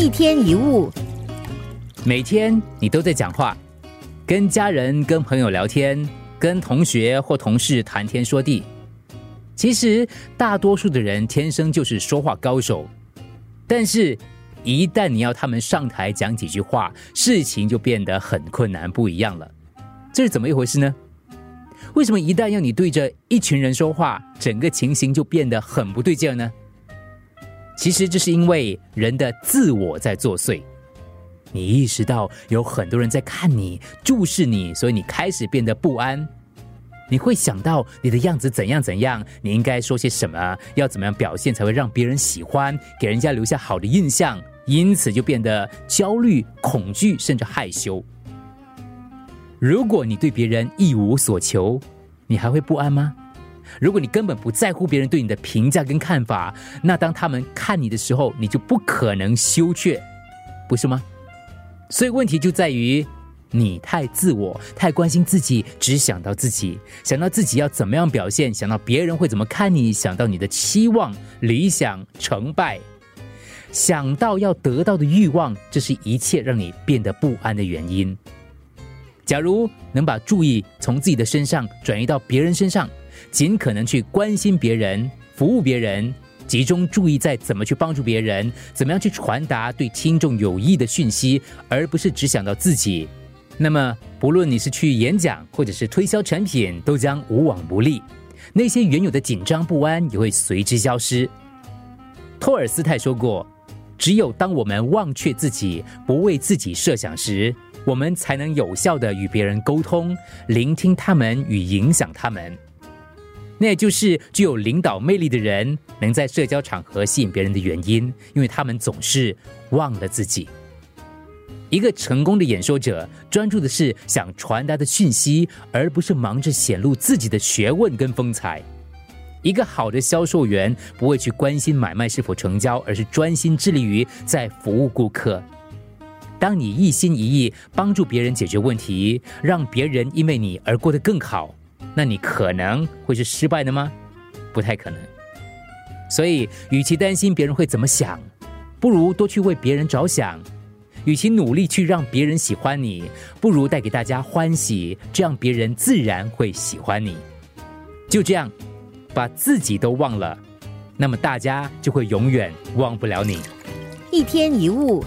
一天一物，每天你都在讲话，跟家人、跟朋友聊天，跟同学或同事谈天说地。其实大多数的人天生就是说话高手，但是，一旦你要他们上台讲几句话，事情就变得很困难，不一样了。这是怎么一回事呢？为什么一旦要你对着一群人说话，整个情形就变得很不对劲呢？其实这是因为人的自我在作祟。你意识到有很多人在看你、注视你，所以你开始变得不安。你会想到你的样子怎样怎样，你应该说些什么，要怎么样表现才会让别人喜欢，给人家留下好的印象，因此就变得焦虑、恐惧，甚至害羞。如果你对别人一无所求，你还会不安吗？如果你根本不在乎别人对你的评价跟看法，那当他们看你的时候，你就不可能羞怯，不是吗？所以问题就在于你太自我，太关心自己，只想到自己，想到自己要怎么样表现，想到别人会怎么看你，想到你的期望、理想、成败，想到要得到的欲望，这是一切让你变得不安的原因。假如能把注意从自己的身上转移到别人身上。尽可能去关心别人、服务别人，集中注意在怎么去帮助别人，怎么样去传达对听众有益的讯息，而不是只想到自己。那么，不论你是去演讲或者是推销产品，都将无往不利。那些原有的紧张不安也会随之消失。托尔斯泰说过：“只有当我们忘却自己，不为自己设想时，我们才能有效的与别人沟通，聆听他们与影响他们。”那也就是具有领导魅力的人能在社交场合吸引别人的原因，因为他们总是忘了自己。一个成功的演说者专注的是想传达的讯息，而不是忙着显露自己的学问跟风采。一个好的销售员不会去关心买卖是否成交，而是专心致力于在服务顾客。当你一心一意帮助别人解决问题，让别人因为你而过得更好。那你可能会是失败的吗？不太可能。所以，与其担心别人会怎么想，不如多去为别人着想；与其努力去让别人喜欢你，不如带给大家欢喜，这样别人自然会喜欢你。就这样，把自己都忘了，那么大家就会永远忘不了你。一天一物。